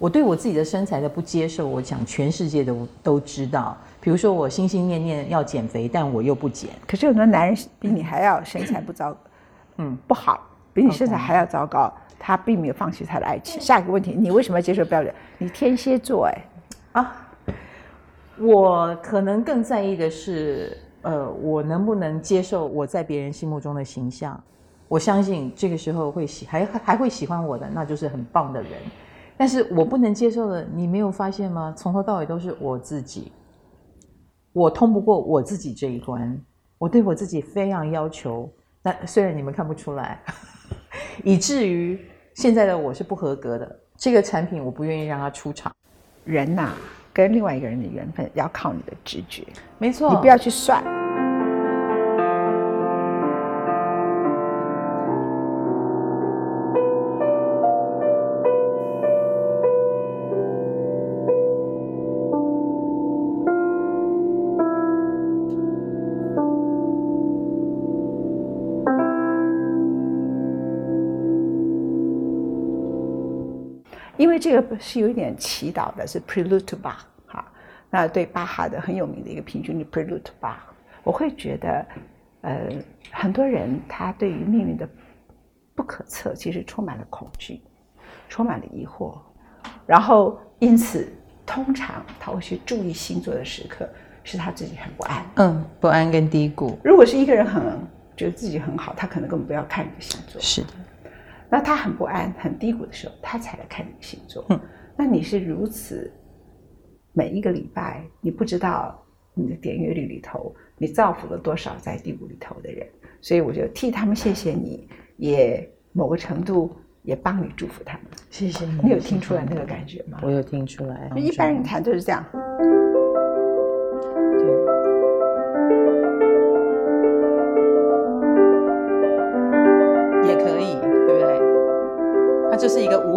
我对我自己的身材的不接受，我想全世界都都知道。比如说我心心念念要减肥，但我又不减。可是很多男人比你还要身材不糟，嗯，不好，比你身材还要糟糕，他并没有放弃他的爱情。下一个问题，你为什么要接受标准？你天蝎座，哎，啊，我可能更在意的是，呃，我能不能接受我在别人心目中的形象？我相信这个时候会喜还还会喜欢我的，那就是很棒的人。但是我不能接受的，你没有发现吗？从头到尾都是我自己，我通不过我自己这一关，我对我自己非常要求。那虽然你们看不出来，以至于现在的我是不合格的。这个产品我不愿意让它出厂。人呐，跟另外一个人的缘分要靠你的直觉，没错，你不要去算。因为这个是有一点祈祷的，是 Prelude to Bach 哈，那对巴哈的很有名的一个平均的 Prelude to Bach，我会觉得，呃，很多人他对于命运的不可测，其实充满了恐惧，充满了疑惑，然后因此通常他会去注意星座的时刻，是他自己很不安，嗯，不安跟低谷。如果是一个人很觉得自己很好，他可能根本不要看你的星座。是的。那他很不安、很低谷的时候，他才来看你的星座。那你是如此，每一个礼拜，你不知道你的点阅率里头，你造福了多少在低谷里头的人。所以我就替他们谢谢你，也某个程度也帮你祝福他们。谢谢你。你有听出来那个感觉吗？我有听出来。一般人谈就是这样。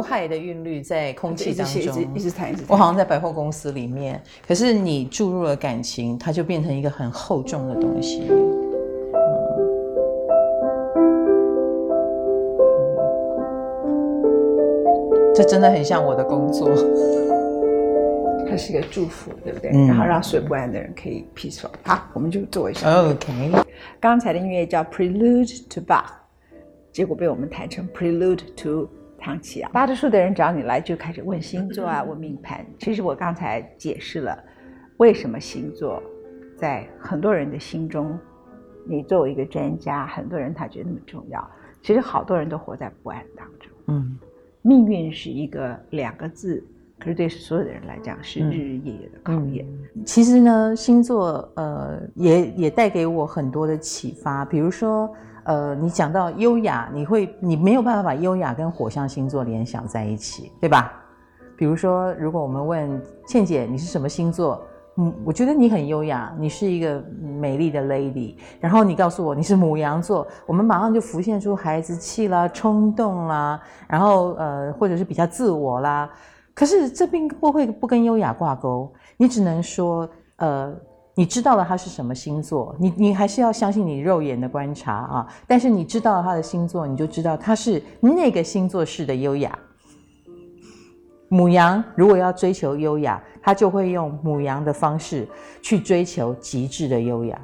害的韵律在空气当中，一直一直弹，一直我好像在百货公司里面，可是你注入了感情，它就变成一个很厚重的东西。这真的很像我的工作，它是一个祝福，对不对？然后让睡不安的人可以 peaceful。好，我们就做一下。OK，刚才的音乐叫 Prelude to Bach，结果被我们弹成 Prelude to。唐启阳，八多数的人找你来就开始问星座啊，问命盘。其实我刚才解释了，为什么星座在很多人的心中，你作为一个专家，很多人他觉得那么重要。其实好多人都活在不安当中。嗯，命运是一个两个字，可是对所有的人来讲是日日夜夜的考验。其实呢，星座呃也也带给我很多的启发，比如说。呃，你讲到优雅，你会你没有办法把优雅跟火象星座联想在一起，对吧？比如说，如果我们问倩姐你是什么星座，嗯，我觉得你很优雅，你是一个美丽的 lady。然后你告诉我你是母羊座，我们马上就浮现出孩子气啦、冲动啦，然后呃，或者是比较自我啦。可是这并不会不跟优雅挂钩，你只能说呃。你知道了他是什么星座，你你还是要相信你肉眼的观察啊。但是你知道了他的星座，你就知道他是那个星座式的优雅。母羊如果要追求优雅，他就会用母羊的方式去追求极致的优雅，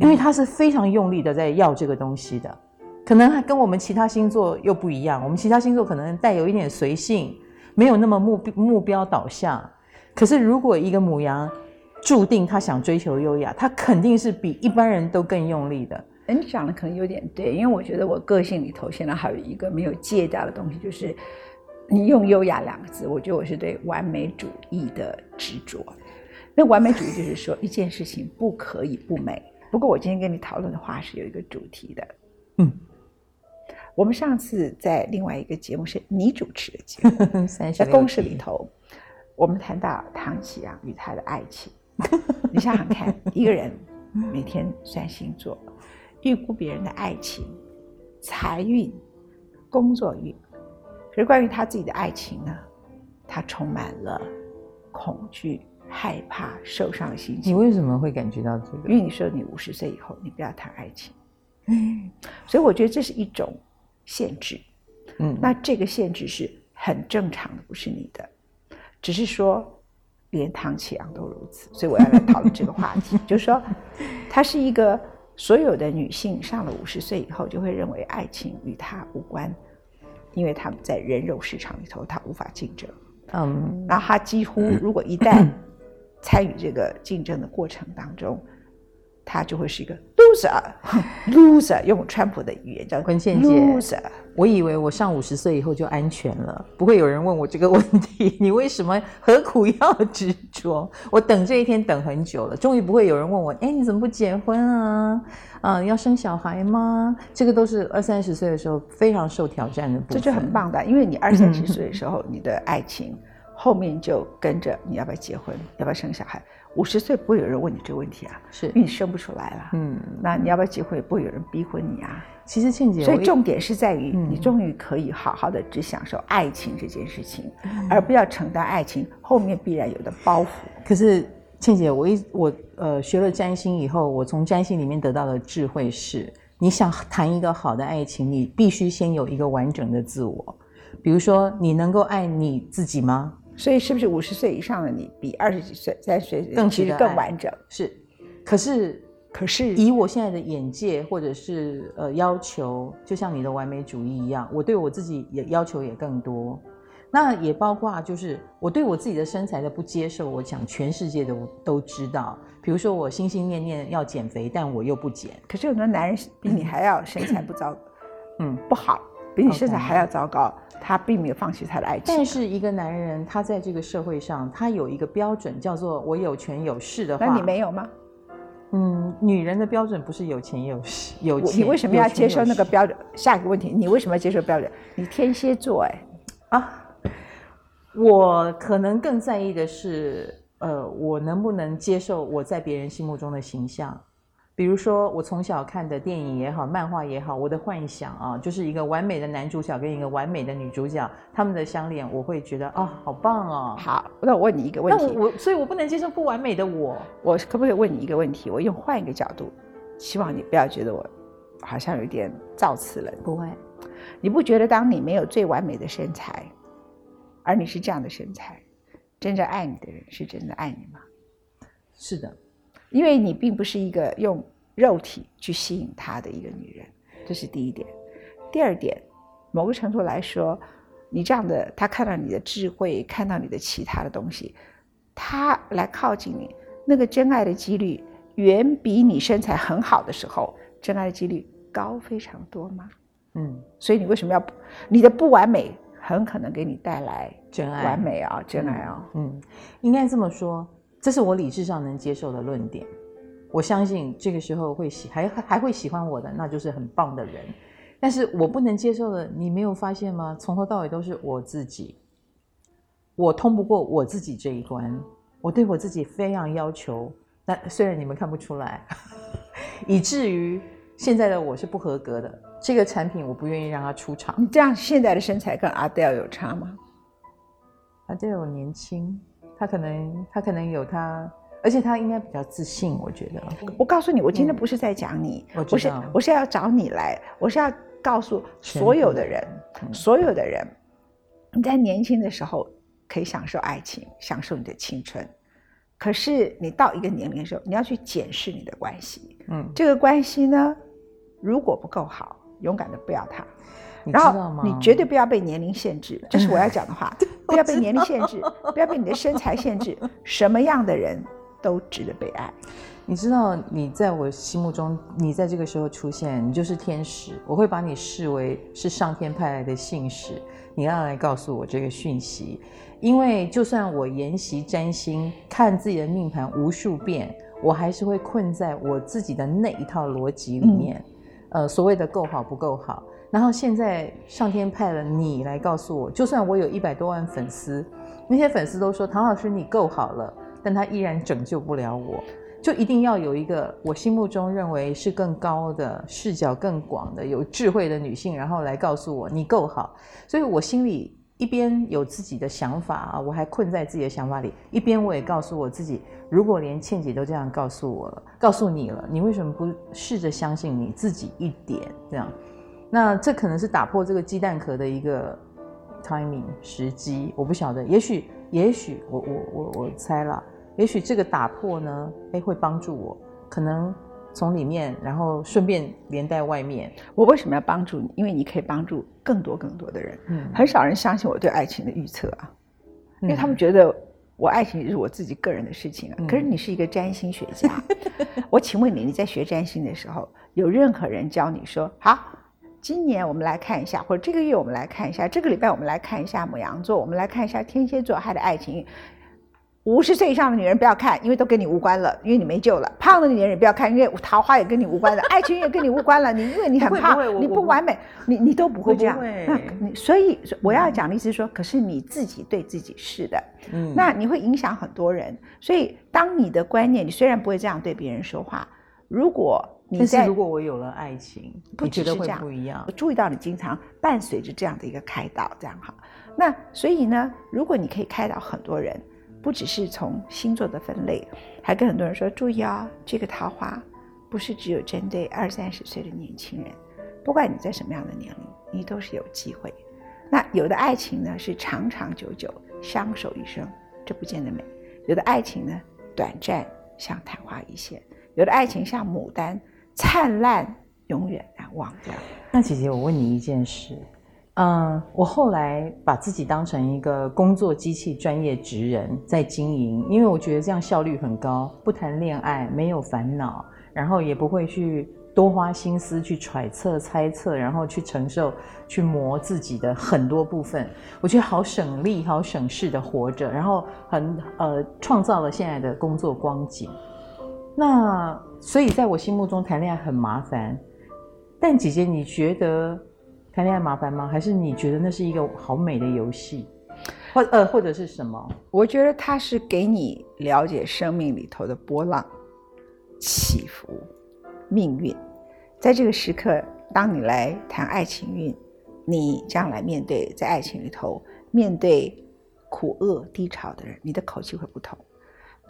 因为他是非常用力的在要这个东西的。可能跟我们其他星座又不一样，我们其他星座可能带有一点随性，没有那么目目标导向。可是如果一个母羊，注定他想追求优雅，他肯定是比一般人都更用力的。哎，你讲的可能有点对，因为我觉得我个性里头现在还有一个没有戒掉的东西，就是你用“优雅”两个字，我觉得我是对完美主义的执着。那完美主义就是说一件事情不可以不美。不过我今天跟你讨论的话是有一个主题的。嗯，我们上次在另外一个节目是你主持的节目，在公式里头，我们谈到唐启阳与他的爱情。你想想看，一个人每天算星座，预估别人的爱情、财运、工作运，可是关于他自己的爱情呢，他充满了恐惧、害怕、受伤心情。你为什么会感觉到这个？因为你说你五十岁以后你不要谈爱情，所以我觉得这是一种限制。嗯，那这个限制是很正常的，不是你的。只是说连唐启阳都如此，所以我要来讨论这个话题，就是说，它是一个所有的女性上了五十岁以后就会认为爱情与她无关，因为她们在人肉市场里头，她无法竞争。嗯，然后她几乎如果一旦 参与这个竞争的过程当中，他就会是一个 loser，loser，用川普的语言叫文倩姐。loser。我以为我上五十岁以后就安全了，不会有人问我这个问题。你为什么何苦要执着？我等这一天等很久了，终于不会有人问我，哎，你怎么不结婚啊？啊，要生小孩吗？这个都是二三十岁的时候非常受挑战的部分。这就很棒的，因为你二三十岁的时候，你的爱情后面就跟着你要不要结婚，要不要生小孩。五十岁不会有人问你这个问题啊，是因为你生不出来了。嗯，那你要不要结婚？也不会有人逼婚你啊。其实倩姐，所以重点是在于你终于可以好好的只享受爱情这件事情，而不要承担爱情后面必然有的包袱。可是倩姐，我一我呃学了占星以后，我从占星里面得到的智慧是：你想谈一个好的爱情，你必须先有一个完整的自我。比如说，你能够爱你自己吗？所以，是不是五十岁以上的你比二十几岁、三十岁更其实更完整？是，可是，可是以我现在的眼界或者是呃要求，就像你的完美主义一样，我对我自己也要求也更多。那也包括就是我对我自己的身材的不接受，我想全世界都都知道。比如说我心心念念要减肥，但我又不减。可是很多男人比你还要身材不糟，嗯，不好。比你身材还要糟糕，他并没有放弃他的爱情。但是一个男人，他在这个社会上，他有一个标准，叫做我有权有势的话。那你没有吗？嗯，女人的标准不是有钱有势有钱。你为什么要接受那个标准？下一个问题，你为什么要接受标准？你天蝎座哎啊，我可能更在意的是，呃，我能不能接受我在别人心目中的形象。比如说，我从小看的电影也好，漫画也好，我的幻想啊，就是一个完美的男主角跟一个完美的女主角，他们的相恋，我会觉得啊，好棒哦。好，那我问你一个问题，我所以，我不能接受不完美的我。我可不可以问你一个问题？我用换一个角度，希望你不要觉得我好像有点造次了。不会，你不觉得当你没有最完美的身材，而你是这样的身材，真正爱你的人是真的爱你吗？是的。因为你并不是一个用肉体去吸引他的一个女人，这是第一点。第二点，某个程度来说，你这样的他看到你的智慧，看到你的其他的东西，他来靠近你，那个真爱的几率远比你身材很好的时候真爱的几率高非常多吗？嗯，所以你为什么要你的不完美很可能给你带来真爱？完美啊，真爱啊，嗯，应该这么说。这是我理智上能接受的论点，我相信这个时候会喜还还会喜欢我的，那就是很棒的人。但是我不能接受的，你没有发现吗？从头到尾都是我自己，我通不过我自己这一关，我对我自己非常要求。那虽然你们看不出来，以至于现在的我是不合格的。这个产品我不愿意让它出厂。你这样现在的身材跟阿黛尔有差吗？阿黛尔年轻。他可能，他可能有他，而且他应该比较自信。我觉得，我告诉你，我今天不是在讲你，我是我是要找你来，我是要告诉所有的人，所有的人，你在年轻的时候可以享受爱情，享受你的青春，可是你到一个年龄的时候，你要去检视你的关系。嗯，这个关系呢，如果不够好，勇敢的不要它。然后你绝对不要被年龄限制，这是我要讲的话。不要被年龄限制，不要被你的身材限制。什么样的人都值得被爱。你知道，你在我心目中，你在这个时候出现，你就是天使。我会把你视为是上天派来的信使，你要来告诉我这个讯息。因为就算我研习占星，看自己的命盘无数遍，我还是会困在我自己的那一套逻辑里面。呃，所谓的够好不够好。然后现在上天派了你来告诉我，就算我有一百多万粉丝，那些粉丝都说唐老师你够好了，但他依然拯救不了我，就一定要有一个我心目中认为是更高的视角、更广的、有智慧的女性，然后来告诉我你够好。所以我心里一边有自己的想法啊，我还困在自己的想法里，一边我也告诉我自己，如果连倩姐都这样告诉我了，告诉你了，你为什么不试着相信你自己一点？这样。那这可能是打破这个鸡蛋壳的一个 timing 时机，我不晓得，也许也许我我我我猜了，也许这个打破呢，哎，会帮助我，可能从里面，然后顺便连带外面。我为什么要帮助你？因为你可以帮助更多更多的人。嗯，很少人相信我对爱情的预测啊，因为他们觉得我爱情是我自己个人的事情啊。可是你是一个占星学家，我请问你，你在学占星的时候，有任何人教你说好？今年我们来看一下，或者这个月我们来看一下，这个礼拜我们来看一下母羊座，我们来看一下天蝎座他的爱情。五十岁以上的女人不要看，因为都跟你无关了，因为你没救了。胖的女人也不要看，因为桃花也跟你无关了，爱情也跟你无关了。你因为你很胖，你不完美，你你都不会这样。那你所以我要讲的意思是说，可是你自己对自己是的，嗯，那你会影响很多人。所以当你的观念，你虽然不会这样对别人说话，如果但是如果我有了爱情，不只是这样，不一样。我注意到你经常伴随着这样的一个开导，这样哈。那所以呢，如果你可以开导很多人。不只是从星座的分类，还跟很多人说：注意哦，这个桃花不是只有针对二三十岁的年轻人，不管你在什么样的年龄，你都是有机会。那有的爱情呢是长长久久，相守一生，这不见得美；有的爱情呢短暂，像昙花一现；有的爱情像牡丹，灿烂永远难忘。这样。那姐姐，我问你一件事。嗯，我后来把自己当成一个工作机器专业职人在经营，因为我觉得这样效率很高，不谈恋爱，没有烦恼，然后也不会去多花心思去揣测、猜测，然后去承受、去磨自己的很多部分。我觉得好省力、好省事的活着，然后很呃创造了现在的工作光景。那所以在我心目中谈恋爱很麻烦，但姐姐你觉得？谈恋爱麻烦吗？还是你觉得那是一个好美的游戏，或呃或者是什么？我觉得它是给你了解生命里头的波浪、起伏、命运。在这个时刻，当你来谈爱情运，你将来面对在爱情里头面对苦厄低潮的人，你的口气会不同。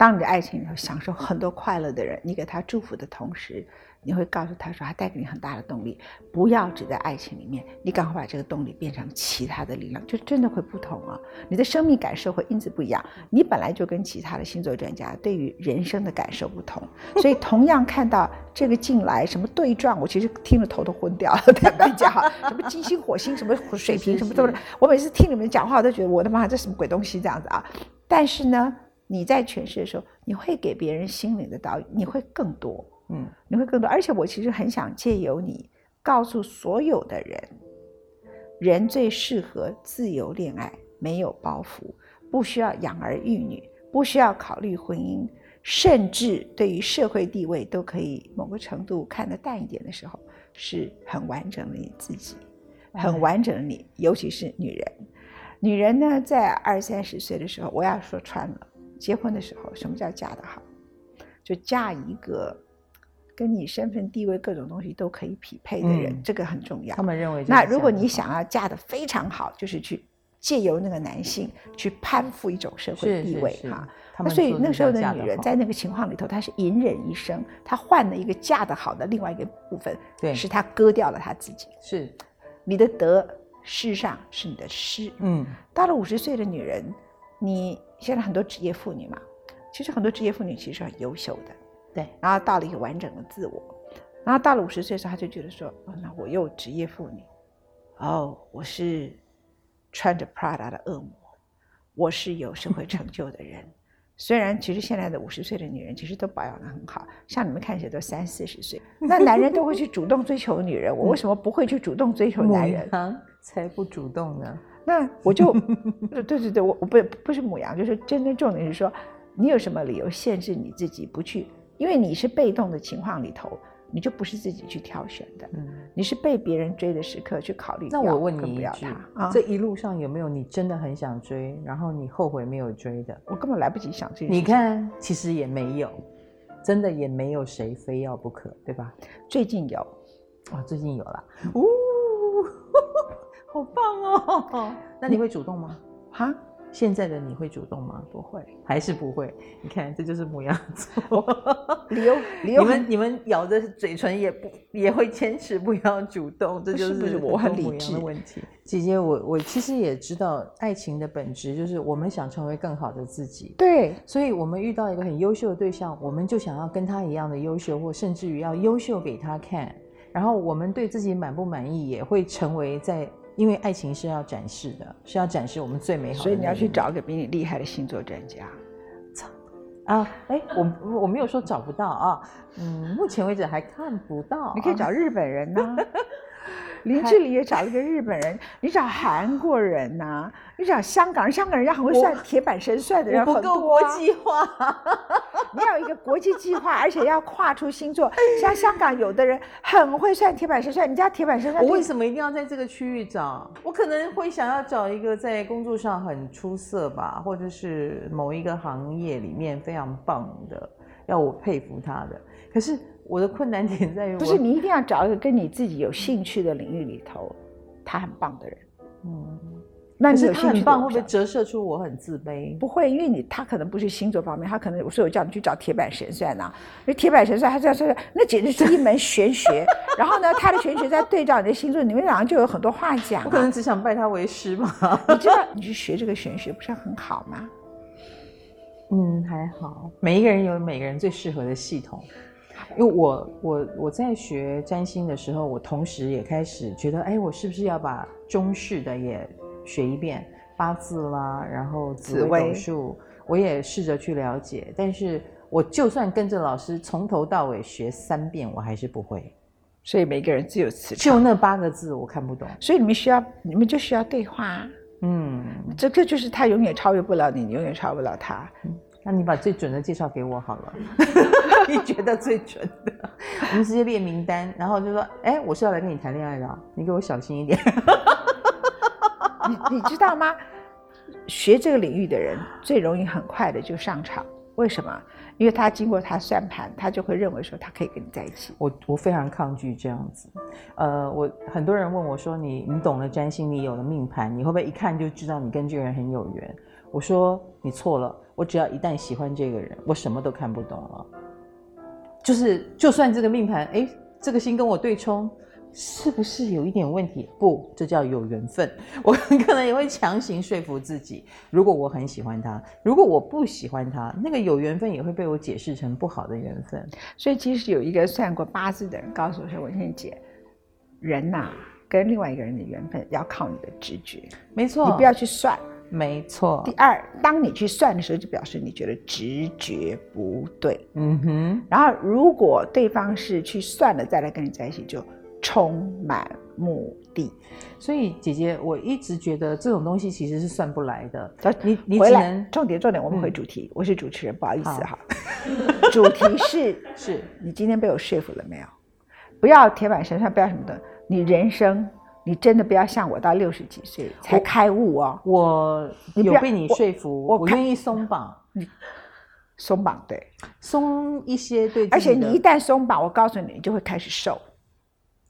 当你的爱情里头享受很多快乐的人，你给他祝福的同时。你会告诉他说，他带给你很大的动力，不要只在爱情里面，你赶快把这个动力变成其他的力量，就真的会不同啊！你的生命感受会因此不一样。你本来就跟其他的星座专家对于人生的感受不同，所以同样看到这个进来什么对撞，我其实听了头都昏掉了。坦白讲，什么金星、火星，什么 水瓶，什么都是，我每次听你们讲话，我都觉得我的妈，这什么鬼东西这样子啊！但是呢，你在诠释的时候，你会给别人心灵的导引，你会更多。嗯，你会更多，而且我其实很想借由你告诉所有的人，人最适合自由恋爱，没有包袱，不需要养儿育女，不需要考虑婚姻，甚至对于社会地位都可以某个程度看得淡一点的时候，是很完整的你自己，很完整的你，尤其是女人。女人呢，在二三十岁的时候，我要说穿了，结婚的时候，什么叫嫁得好？就嫁一个。跟你身份地位各种东西都可以匹配的人，这个很重要。他们认为，那如果你想要嫁得非常好，就是去借由那个男性去攀附一种社会地位哈。那所以那时候的女人在那个情况里头，她是隐忍一生，她换了一个嫁得好的另外一个部分，对，是她割掉了她自己。是你的德，事实上是你的失。嗯，到了五十岁的女人，你现在很多职业妇女嘛，其实很多职业妇女其实很优秀的。对，然后到了一个完整的自我，然后到了五十岁的时候，他就觉得说：“哦，那我又职业妇女，哦，我是穿着 Prada 的恶魔，我是有社会成就的人。虽然其实现在的五十岁的女人其实都保养的很好，像你们看起来都三四十岁，那男人都会去主动追求女人，我为什么不会去主动追求男人？才不主动呢？那我就，对对对，我我不不是母羊，就是真正重点是说，你有什么理由限制你自己不去？”因为你是被动的情况里头，你就不是自己去挑选的，嗯，你是被别人追的时刻去考虑。那我问你一句，这一路上有没有你真的很想追，然后你后悔没有追的？我根本来不及想这些。你看，其实也没有，真的也没有谁非要不可，对吧？最近有，啊，最近有了，哦，好棒哦！那你会主动吗？哈？现在的你会主动吗？不会，还是不会？你看，这就是母羊座。理由理由你们你们咬着嘴唇也不也会坚持不要主动，这就是我很理智的问题。姐姐，我我其实也知道爱情的本质就是我们想成为更好的自己。对所以，我们遇到一个很优秀的对象，我们就想要跟他一样的优秀，或甚至于要优秀给他看。然后，我们对自己满不满意，也会成为在，因为爱情是要展示的，是要展示我们最美好的。所以你要去找一个比你厉害的星座专家。啊！哎，我我没有说找不到啊，嗯，目前为止还看不到啊。你可以找日本人呐、林志玲也找了一个日本人，你找韩国人呐、你找香港人，香港人家很会算铁板神算的人我不够国啊。际化。你要有一个国际计划，而且要跨出星座。像香港有的人很会算铁板神算，你家铁板神算我就为什么一定要在这个区域找？我可能会想要找一个在工作上很出色吧，或者是某一个行业里面非常棒的，要我佩服他的。可是我的困难点在于我，不是你一定要找一个跟你自己有兴趣的领域里头，他很棒的人。嗯，那你有兴趣很棒，会不会折射出我很自卑？不会，因为你他可能不是星座方面，他可能所以我叫你去找铁板神算呐、因为铁板神算他这样说，那简直是一门玄学。然后呢，他的玄学在对照你的星座，你们两个就有很多话讲、啊。我可能只想拜他为师嘛。你知道，你去学这个玄学不是很好吗？嗯，还好，每一个人有每个人最适合的系统。因为我我我在学占星的时候，我同时也开始觉得，哎，我是不是要把中式的也学一遍，八字啦，然后紫微紫微斗数，我也试着去了解。但是我就算跟着老师从头到尾学三遍，我还是不会。所以每个人自有磁场，就那八个字，我看不懂。所以你们需要，你们就需要对话啊。嗯，这个就是他永远超越不了你，你永远超越不了他。那你把最准的介绍给我好了，你觉得最准的，我们直接列名单，然后就说，哎，我是要来跟你谈恋爱的哦，你给我小心一点。你你知道吗？学这个领域的人最容易很快的就上场，为什么？因为他经过他算盘，他就会认为说他可以跟你在一起。我我非常抗拒这样子，呃，我很多人问我说，你你懂了占星，你有了命盘，你会不会一看就知道你跟这个人很有缘？我说你错了，我只要一旦喜欢这个人，我什么都看不懂了。就是就算这个命盘，哎，这个星跟我对冲，是不是有一点问题？不，这叫有缘分。我可能也会强行说服自己，如果我很喜欢他，如果我不喜欢他，那个有缘分也会被我解释成不好的缘分。所以其实有一个算过八字的人告诉我说：“文倩姐，人呐、跟另外一个人的缘分要靠你的直觉，没错，你不要去算。没错第，二，当你去算的时候，就表示你觉得直觉不对。嗯哼，然后，如果对方是去算了再来跟你在一起，就充满目的。所以姐姐，我一直觉得这种东西其实是算不来的。你你回来只能，重点重点，我们回嗯主题。我是主持人，不好意思哈。主题是 是你今天被我说服了没有？不要铁板神算，不要什么的。你人生，你真的不要像我到六十几岁才开悟哦，我有被你说服，我愿意松绑，你松绑对。松一些对。而且你一旦松绑，我告诉你，你就会开始瘦。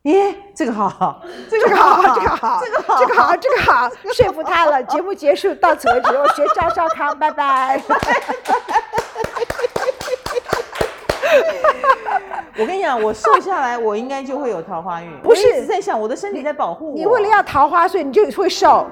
耶，这个好，这这个好，这个好，好，这个好，这个好，这个好，说服他了。节目结束到此为止，我学赵少康，拜拜。我跟你讲，我瘦下来，我应该就会有桃花运。不是一直在想，我的身体在保护我。你为了要桃花，所以你就会瘦。